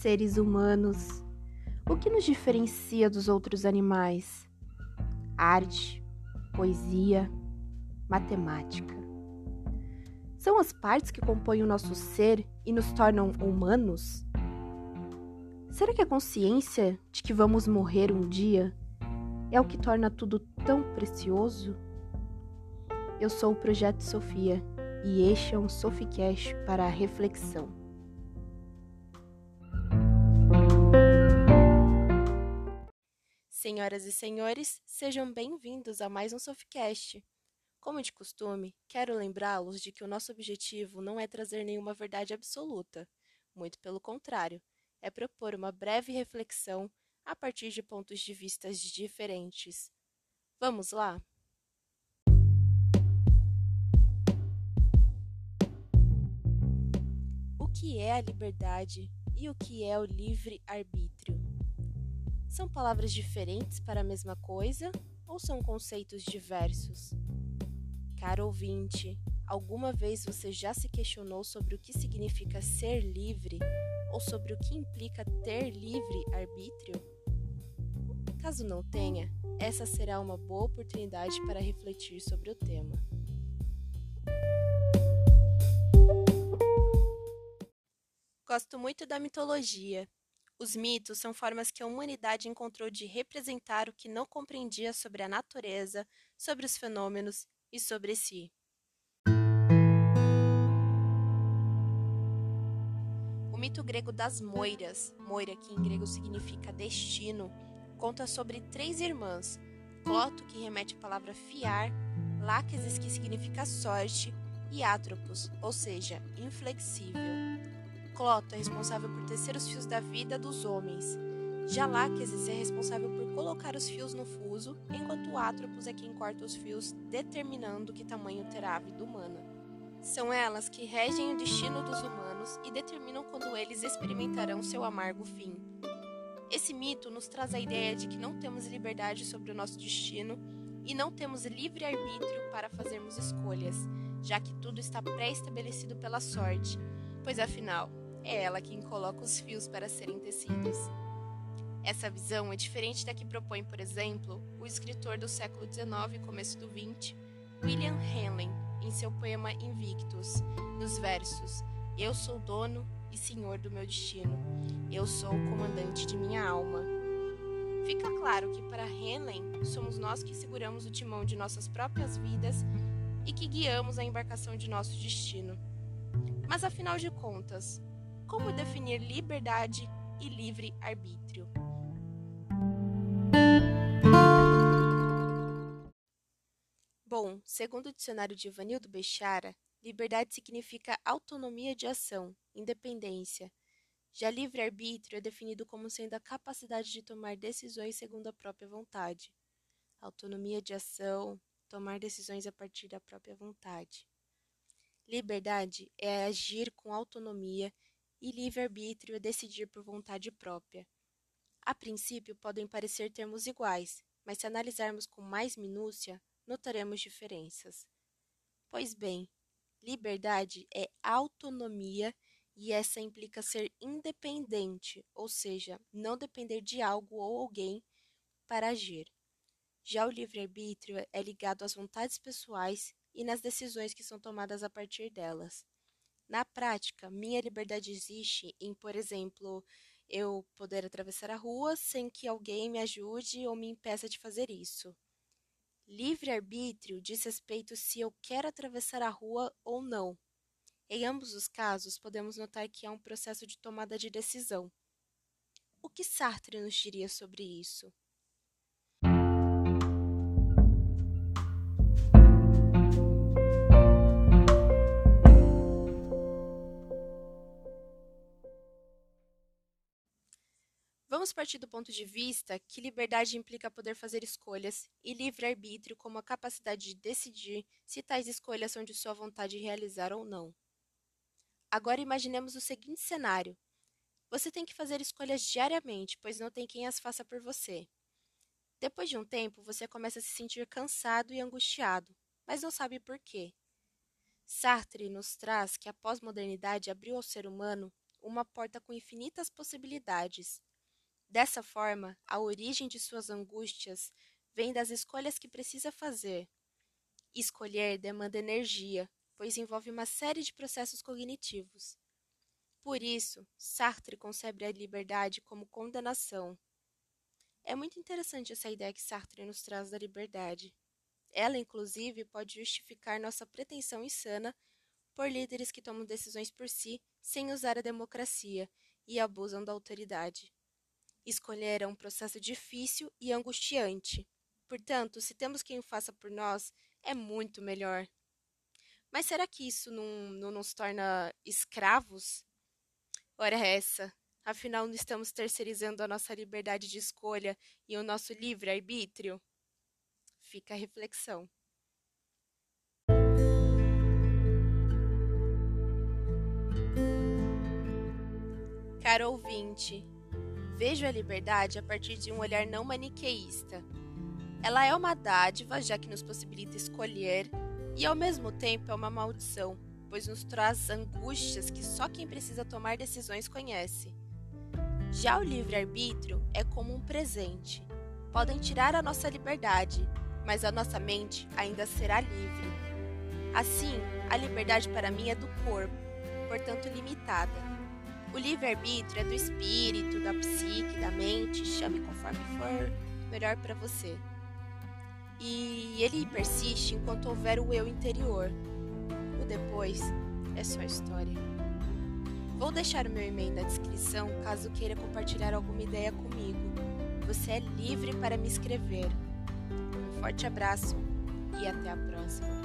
seres humanos, o que nos diferencia dos outros animais? Arte, poesia, matemática. São as partes que compõem o nosso ser e nos tornam humanos? Será que a consciência de que vamos morrer um dia é o que torna tudo tão precioso? Eu sou o Projeto Sofia e este é um Soficast para a reflexão. Senhoras e senhores, sejam bem-vindos a mais um Soficast. Como de costume, quero lembrá-los de que o nosso objetivo não é trazer nenhuma verdade absoluta, muito pelo contrário, é propor uma breve reflexão a partir de pontos de vista diferentes. Vamos lá? que é a liberdade e o que é o livre-arbítrio? São palavras diferentes para a mesma coisa ou são conceitos diversos? Caro ouvinte, alguma vez você já se questionou sobre o que significa ser livre ou sobre o que implica ter livre-arbítrio? Caso não tenha, essa será uma boa oportunidade para refletir sobre o tema. Gosto muito da mitologia. Os mitos são formas que a humanidade encontrou de representar o que não compreendia sobre a natureza, sobre os fenômenos e sobre si. O mito grego das Moiras, Moira, que em grego significa destino, conta sobre três irmãs: Cloto, que remete à palavra fiar, Láquesis, que significa sorte, e Atropos, ou seja, inflexível. Cloto é responsável por tecer os fios da vida dos homens. Já Láquesis é responsável por colocar os fios no fuso, enquanto Atropos é quem corta os fios, determinando que tamanho terá a vida humana. São elas que regem o destino dos humanos e determinam quando eles experimentarão seu amargo fim. Esse mito nos traz a ideia de que não temos liberdade sobre o nosso destino e não temos livre arbítrio para fazermos escolhas, já que tudo está pré-estabelecido pela sorte, pois afinal, é ela quem coloca os fios para serem tecidos. Essa visão é diferente da que propõe, por exemplo, o escritor do século XIX e começo do XX, William Henley, em seu poema Invictus, nos versos: Eu sou dono e senhor do meu destino, eu sou o comandante de minha alma. Fica claro que para Henley somos nós que seguramos o timão de nossas próprias vidas e que guiamos a embarcação de nosso destino. Mas afinal de contas, como definir liberdade e livre arbítrio. Bom, segundo o dicionário de Ivanildo Bechara, liberdade significa autonomia de ação, independência. Já livre-arbítrio é definido como sendo a capacidade de tomar decisões segundo a própria vontade. Autonomia de ação, tomar decisões a partir da própria vontade. Liberdade é agir com autonomia e livre-arbítrio decidir por vontade própria. A princípio, podem parecer termos iguais, mas se analisarmos com mais minúcia, notaremos diferenças. Pois bem, liberdade é autonomia e essa implica ser independente, ou seja, não depender de algo ou alguém para agir. Já o livre-arbítrio é ligado às vontades pessoais e nas decisões que são tomadas a partir delas. Na prática, minha liberdade existe em, por exemplo, eu poder atravessar a rua sem que alguém me ajude ou me impeça de fazer isso. Livre-arbítrio diz respeito se eu quero atravessar a rua ou não. Em ambos os casos, podemos notar que há um processo de tomada de decisão. O que Sartre nos diria sobre isso? Vamos partir do ponto de vista que liberdade implica poder fazer escolhas e livre-arbítrio como a capacidade de decidir se tais escolhas são de sua vontade realizar ou não. Agora imaginemos o seguinte cenário: você tem que fazer escolhas diariamente, pois não tem quem as faça por você. Depois de um tempo, você começa a se sentir cansado e angustiado, mas não sabe por quê. Sartre nos traz que a pós-modernidade abriu ao ser humano uma porta com infinitas possibilidades. Dessa forma, a origem de suas angústias vem das escolhas que precisa fazer. Escolher demanda energia, pois envolve uma série de processos cognitivos. Por isso, Sartre concebe a liberdade como condenação. É muito interessante essa ideia que Sartre nos traz da liberdade. Ela, inclusive, pode justificar nossa pretensão insana por líderes que tomam decisões por si sem usar a democracia e abusam da autoridade. Escolher é um processo difícil e angustiante. Portanto, se temos quem o faça por nós, é muito melhor. Mas será que isso não, não nos torna escravos? Ora, é essa. Afinal, não estamos terceirizando a nossa liberdade de escolha e o nosso livre-arbítrio? Fica a reflexão. Caro ouvinte, vejo a liberdade a partir de um olhar não maniqueísta. Ela é uma dádiva, já que nos possibilita escolher, e ao mesmo tempo é uma maldição, pois nos traz angústias que só quem precisa tomar decisões conhece. Já o livre-arbítrio é como um presente. Podem tirar a nossa liberdade, mas a nossa mente ainda será livre. Assim, a liberdade para mim é do corpo, portanto limitada. O livre-arbítrio é do espírito, da psique, da mente, chame conforme for melhor para você. E ele persiste enquanto houver o eu interior. O depois é só história. Vou deixar o meu e-mail na descrição caso queira compartilhar alguma ideia comigo. Você é livre para me escrever. Um forte abraço e até a próxima.